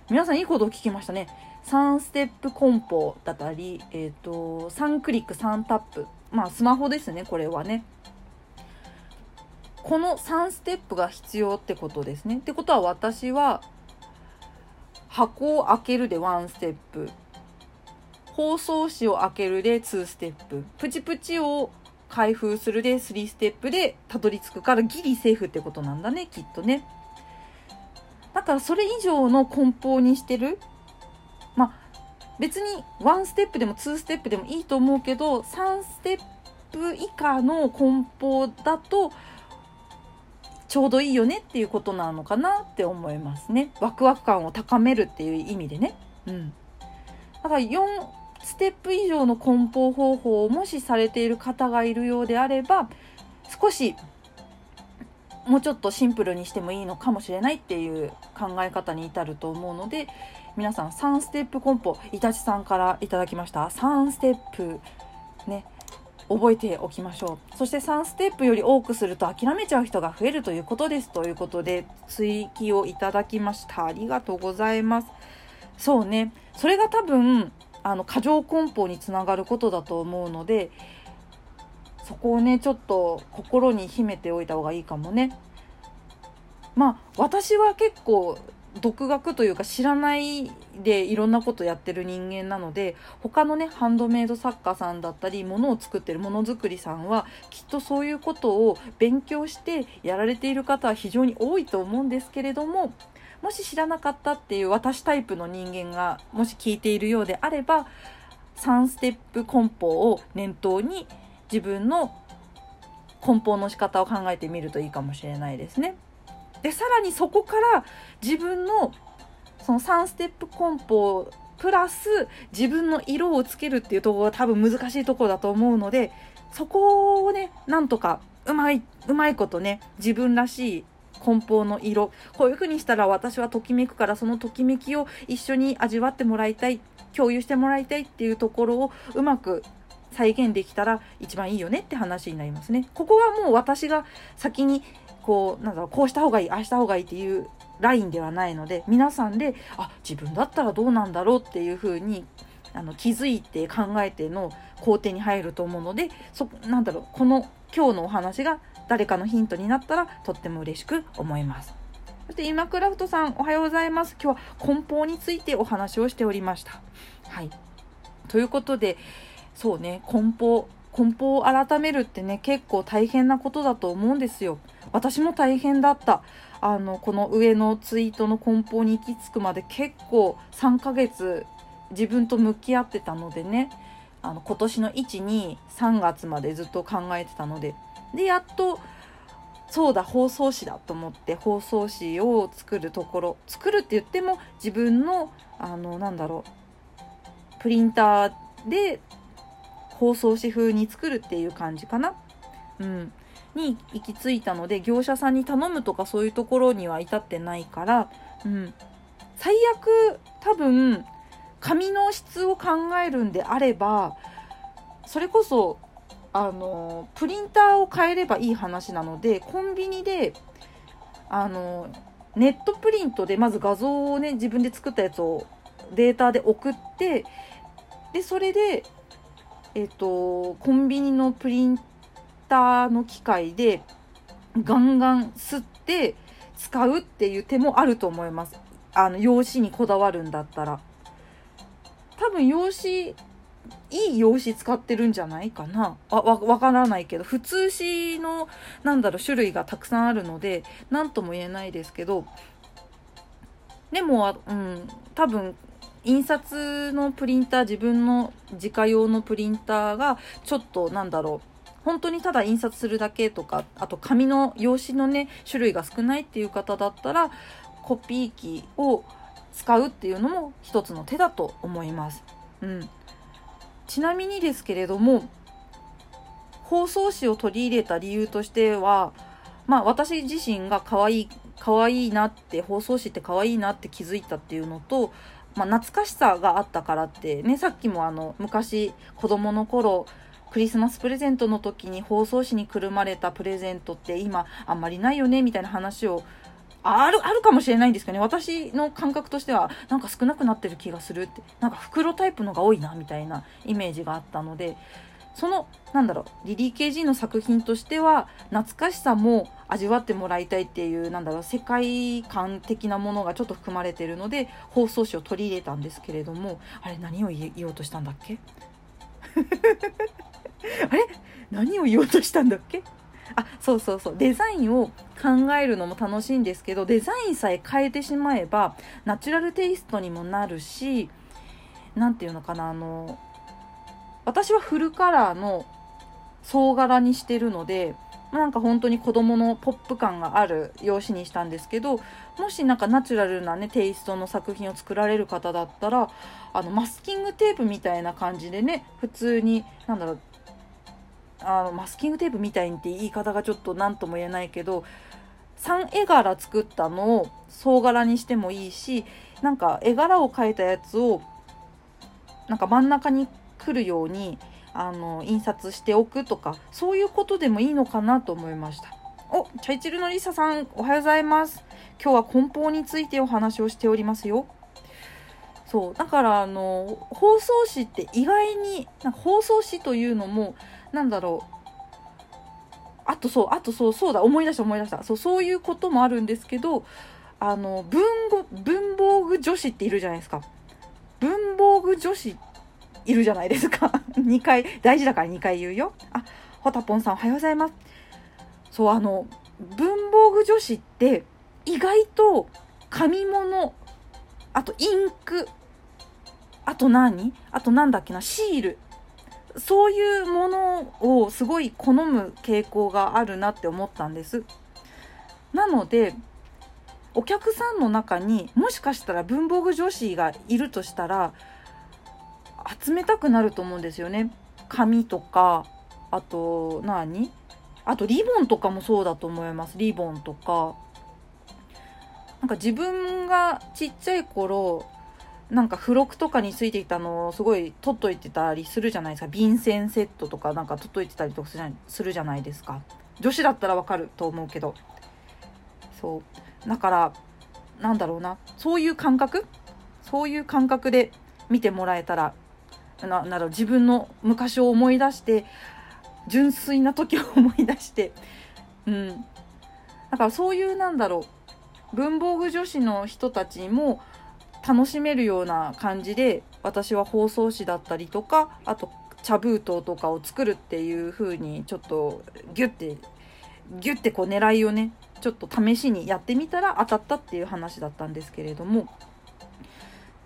皆さんいいことを聞きましたね。3ステップ梱包だったり、えーと、3クリック3タップ。まあスマホですねこれはね。この3ステップが必要ってことですね。ってことは私は箱を開けるで1ステップ。包装紙を開けるで2ステップ。プチプチを開封するで3ステップでたどり着くからギリセーフってことなんだねきっとね。だからそれ以上の梱包にしてる？まあ別に1ステップでも2ステップでもいいと思うけど3ステップ以下の梱包だとちょうどいいよねっていうことなのかなって思いますね。ワクワク感を高めるっていう意味でね。うん。だから4ステップ以上の梱包方法をもしされている方がいるようであれば少しもうちょっとシンプルにしてもいいのかもしれないっていう考え方に至ると思うので皆さん3ステップ梱包イタチさんからいただきました。3ステップね覚えておきましょう。そして3ステップより多くすると諦めちゃう人が増えるということです。ということで追記をいただきました。ありがとうございます。そうね。それが多分あの過剰梱包につながることだと思うのでそこをねちょっと心に秘めておいた方がいいかもね。まあ私は結構独学というか知らないでいろんなことやってる人間なので他のねハンドメイド作家さんだったり物を作ってるものづくりさんはきっとそういうことを勉強してやられている方は非常に多いと思うんですけれどももし知らなかったっていう私タイプの人間がもし聞いているようであれば3ステップ梱包を念頭に自分の梱包の仕方を考えてみるといいかもしれないですね。でさらにそこから自分のその3ステップ梱包プラス自分の色をつけるっていうところが多分難しいところだと思うのでそこをねなんとかうまいうまいことね自分らしい梱包の色こういう風にしたら私はときめくからそのときめきを一緒に味わってもらいたい共有してもらいたいっていうところをうまく再現できたら一番いいよねって話になりますね。ここはもう私が先にこうなんだろうこうした方がいいああした方がいいっていうラインではないので皆さんであ自分だったらどうなんだろうっていう風にあに気づいて考えての工程に入ると思うのでそなんだろうこの今日のお話が誰かのヒントになったらとっても嬉しく思います。そして今クラフトさんおはようございます。今日は梱包についてお話をしておりました。はい。ということで、そうね、梱包。梱包を改めるってね、結構大変なことだと思うんですよ。私も大変だった。あの、この上のツイートの梱包に行き着くまで結構3ヶ月自分と向き合ってたのでね、あの今年の1、2、3月までずっと考えてたので、でやっとそうだ包装紙だと思って包装紙を作るところ作るって言っても自分のあのなんだろうプリンターで包装紙風に作るっていう感じかな。うん、に行き着いたので業者さんに頼むとかそういうところには至ってないから、うん、最悪多分紙の質を考えるんであればそれこそあのプリンターを変えればいい話なのでコンビニであのネットプリントでまず画像をね自分で作ったやつをデータで送ってでそれでえっ、とコンビニのプリンターの機械でガンガン吸って使うっていう手もあると思います。あの用紙にこだわるんだったら。多分用紙いい用紙使ってるんじゃないかな。わわからないけど普通紙のなんだろう種類がたくさんあるので何とも言えないですけどでも、うん、多分印刷のプリンター自分の自家用のプリンターがちょっとなんだろう本当にただ印刷するだけとかあと紙の用紙のね種類が少ないっていう方だったらコピー機を使うっていうのも一つの手だと思います。うん、ちなみにですけれども包装紙を取り入れた理由としてはまあ私自身が可愛い可愛いなって包装紙って可愛いなって気づいたっていうのと、まあ、懐かしさがあったからってねさっきもあの昔子供の頃クリスマスプレゼントの時に包装紙にくるまれたプレゼントって今あんまりないよねみたいな話をある、あるかもしれないんですけどね。私の感覚としては、なんか少なくなってる気がするって。なんか袋タイプのが多いな、みたいなイメージがあったので、その、なんだろう、リリー・ケージーの作品としては、懐かしさも味わってもらいたいっていう、なんだろう、世界観的なものがちょっと含まれてるので、放送紙を取り入れたんですけれども、あれ、何を言おうとしたんだっけ？あれ？何を言おうとしたんだっけ？あそうそうそう。デザインを考えるのも楽しいんですけどデザインさえ変えてしまえばナチュラルテイストにもなるし何て言うのかなあの私はフルカラーの総柄にしてるのでなんか本当に子供のポップ感がある用紙にしたんですけどもしなんかナチュラルなねテイストの作品を作られる方だったらあのマスキングテープみたいな感じでね普通になんだろうあのマスキングテープみたいにって言い方がちょっと何とも言えないけど3絵柄作ったのを総柄にしてもいいしなんか絵柄を描いたやつをなんか真ん中に来るようにあの印刷しておくとかそういうことでもいいのかなと思いました。おチャイチルのりささんおはようございます。今日は梱包についてお話をしておりますよ。そうだからあの包装紙って意外になんか包装紙というのもなんだろう。あとそうあとそうそうだ思い出した思い出した。そうそういうこともあるんですけどあの文語文房具女子っているじゃないですか。文房具女子いるじゃないですか。2回大事だから2回言うよ。あほたぽんさんおはようございます。そうあの文房具女子って意外と紙物あとインクあと何あとなんだっけなシール。そういうものをすごい好む傾向があるなって思ったんです。なのでお客さんの中にもしかしたら文房具女子がいるとしたら集めたくなると思うんですよね。紙とかあと何？あとリボンとかもそうだと思います。リボンとか。なんか自分がちっちゃい頃なんか付録とかについていたのをすごい取っといてたりするじゃないですか。便箋セットとかなんか取っといてたりとかするじゃないですか。女子だったらわかると思うけど。そう。だからなんだろうな。そういう感覚？そういう感覚で見てもらえたらななる自分の昔を思い出して純粋な時を思い出してうん。だからそういうなんだろう文房具女子の人たちも楽しめるような感じで私は包装紙だったりとかあと茶封筒とかを作るっていう風にちょっとギュッてギュッてこう狙いをねちょっと試しにやってみたら当たったっていう話だったんですけれども。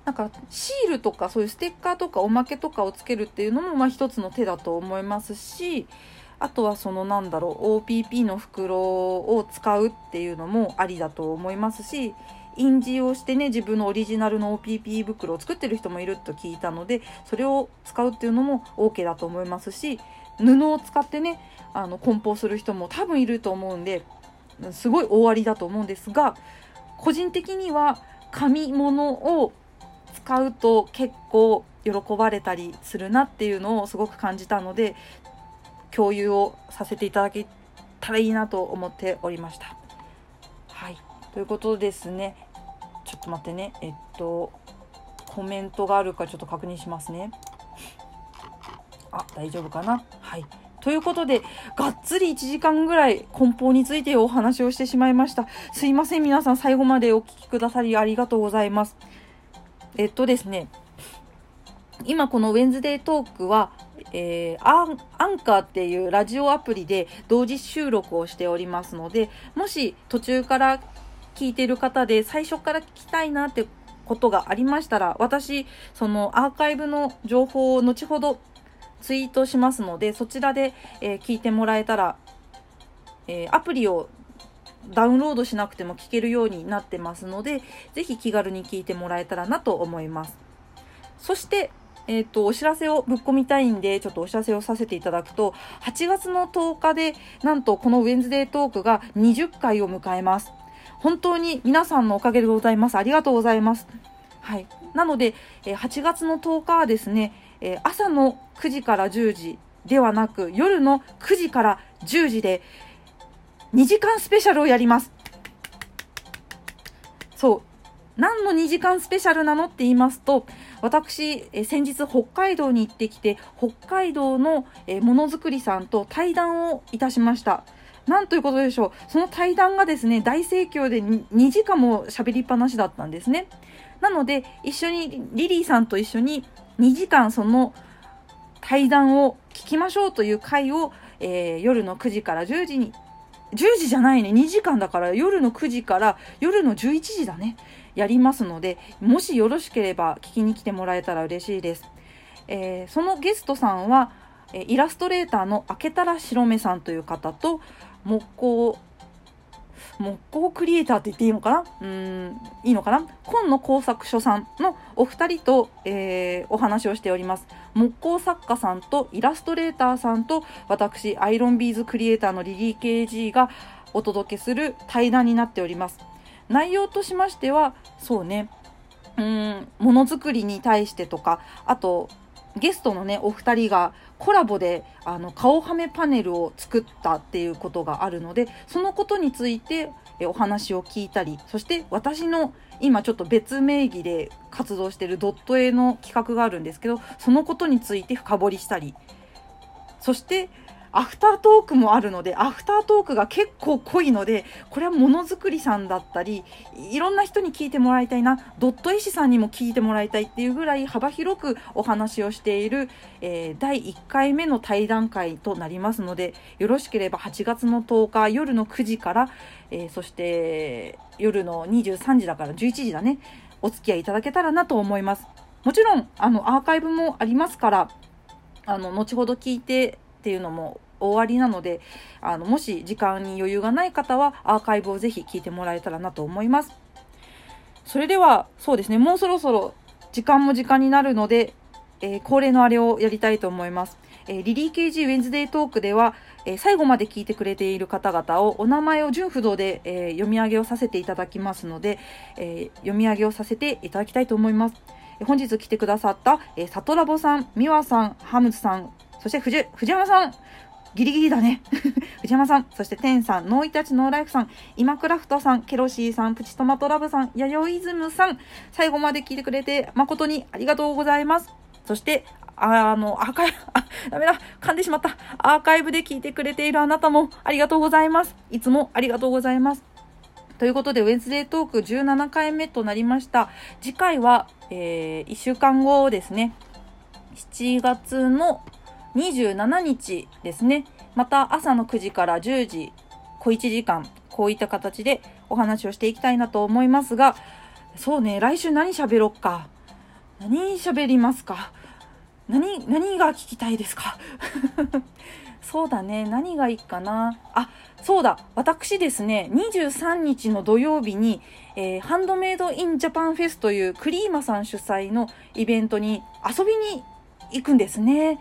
なんかシールとかそういうステッカーとかおまけとかをつけるっていうのもまあ一つの手だと思いますしあとはそのなんだろう OPP の袋を使うっていうのもありだと思いますし印字をしてね自分のオリジナルの OPP 袋を作ってる人もいると聞いたのでそれを使うっていうのも OK だと思いますし布を使ってねあの梱包する人も多分いると思うんですごい大ありだと思うんですが個人的には紙物を使うと結構喜ばれたりするなっていうのをすごく感じたので共有をさせていただけたらいいなと思っておりました。はい。ということですね。ちょっと待ってね。えっとコメントがあるかちょっと確認しますね。あ大丈夫かな？はい。ということで、がっつり1時間ぐらい梱包についてお話をしてしまいました。すいません、皆さん最後までお聴きくださりありがとうございます。えっとですね、今このウェンズデートークは、えー、アンアンカーっていうラジオアプリで同時収録をしておりますので、もし途中から聞いてる方で最初から聞きたいなってことがありましたら私そのアーカイブの情報を後ほどツイートしますのでそちらで、えー、聞いてもらえたら、えー、アプリをダウンロードしなくても聞けるようになってますのでぜひ気軽に聞いてもらえたらなと思いますそしてえっ、ー、と、お知らせをぶっ込みたいんで、ちょっとお知らせをさせていただくと、8月の10日で、なんとこのウェンズデートークが20回を迎えます。本当に皆さんのおかげでございます。ありがとうございます。はい。なので、8月の10日はですね、朝の9時から10時ではなく夜の9時から10時で2時間スペシャルをやります。そう。何の2時間スペシャルなのって言いますと私、え先日北海道に行ってきて北海道のものづくりさんと対談をいたしました。なんということでしょう。その対談がですね大盛況で 2, 2時間も喋りっぱなしだったんですね。なので一緒にリリーさんと一緒に2時間その対談を聞きましょうという回を、えー、夜の9時から10時に10時じゃないね。2時間だから夜の9時から夜の11時だね。やりますのでもしよろしければ聞きに来てもらえたら嬉しいです、えー、そのゲストさんはイラストレーターの明けたら白目さんという方と木工木工クリエイターって言っていいのかな？うんいいのかな？今野工作所さんのお二人と、えー、お話をしております。木工作家さんとイラストレーターさんと私アイロンビーズクリエイターのリリー KG がお届けする対談になっております。内容としましてはそうね。うんものづくりに対してとかあとゲストのねお二人がコラボであの顔はめパネルを作ったっていうことがあるのでそのことについてお話を聞いたりそして私の今ちょっと別名義で活動してるドット絵の企画があるんですけどそのことについて深掘りしたりそしてアフタートークもあるので、アフタートークが結構濃いので、これはものづくりさんだったり、いろんな人に聞いてもらいたいな、ドット絵師さんにも聞いてもらいたいっていうぐらい幅広くお話をしている、えー、第1回目の対談会となりますので、よろしければ8月の10日夜の9時から、えー、そして夜の23時だから11時だね、お付き合いいただけたらなと思います。もちろん、あの、アーカイブもありますから、あの、後ほど聞いてっていうのも終わりなのであのもし時間に余裕がない方はアーカイブをぜひ聞いてもらえたらなと思います。それではそうですねもうそろそろ時間も時間になるので、えー、恒例のあれをやりたいと思います、えー、リリー KG ウェンズデートークでは、えー、最後まで聞いてくれている方々をお名前を順不動で、え読み上げをさせていただきますので、え読み上げをさせていただきたいと思います。本日来てくださった、えー、サトラボさん、ミワさん、ハムズさん、そして藤藤山さん、ギリギリだね。藤山さん、そしてテンさん、ノーイタチノーライフさん、今クラフトさん、ケロシーさん、プチトマトラブさん、ヤヨイズムさん、最後まで聞いてくれて誠にありがとうございます。そして、あの、アーカイブ、あ、ダメだ、噛んでしまった。アーカイブで聞いてくれているあなたもありがとうございます。いつもありがとうございます。ということで、ウェンズデートーク17回目となりました。次回は、えー、1週間後ですね。7月の27日ですね、また朝の9時から10時、小1時間、こういった形でお話をしていきたいなと思いますが、そうね、来週何喋ろっか？何喋りますか？何、何が聞きたいですか？そうだね、何がいいかな？あ、そうだ、私ですね、23日の土曜日に、えー、ハンドメイドインジャパンフェスというクリーマさん主催のイベントに遊びに行くんですね。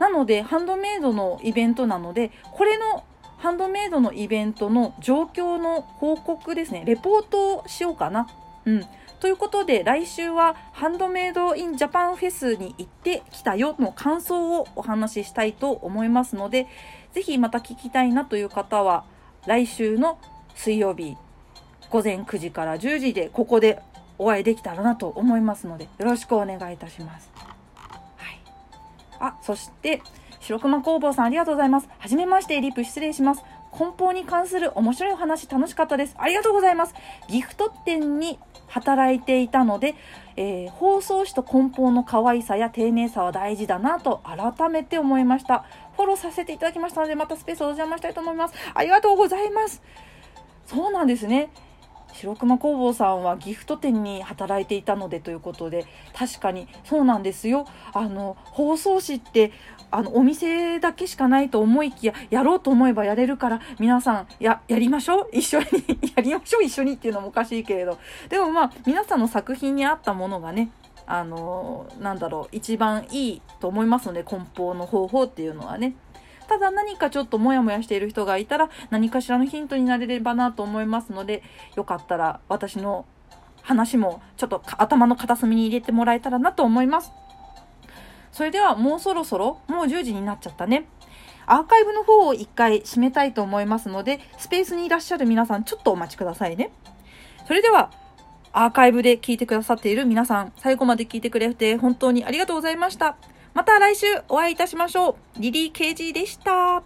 なのでハンドメイドのイベントなのでこれのハンドメイドのイベントの状況の報告ですねレポートをしようかな。うんということで来週はハンドメイドインジャパンフェスに行ってきたよの感想をお話ししたいと思いますのでぜひまた聞きたいなという方は来週の水曜日午前9時から10時でここでお会いできたらなと思いますのでよろしくお願いいたします。あ、そして、白熊工房さんありがとうございます。はじめまして、リップ失礼します。梱包に関する面白いお話楽しかったです。ありがとうございます。ギフト店に働いていたので、えー、包装紙と梱包の可愛さや丁寧さは大事だなと改めて思いました。フォローさせていただきましたので、またスペースお邪魔したいと思います。ありがとうございます。そうなんですね。白熊工房さんはギフト店に働いていたのでということで確かにそうなんですよ。あの包装紙ってあのお店だけしかないと思いきややろうと思えばやれるから皆さんややりましょう？一緒に やりましょう？一緒にっていうのもおかしいけれど。でもまあ皆さんの作品に合ったものがねあのなんだろう一番いいと思いますので梱包の方法っていうのはね。ただ何かちょっとモヤモヤしている人がいたら何かしらのヒントになれればなと思いますのでよかったら私の話もちょっと頭の片隅に入れてもらえたらなと思います。それではもうそろそろ、もう10時になっちゃったね。アーカイブの方を一回締めたいと思いますので、スペースにいらっしゃる皆さん、ちょっとお待ちくださいね。それでは、アーカイブで聞いてくださっている皆さん、最後まで聞いてくれて本当にありがとうございました。また来週お会いいたしましょう。リリー・ケージーでした。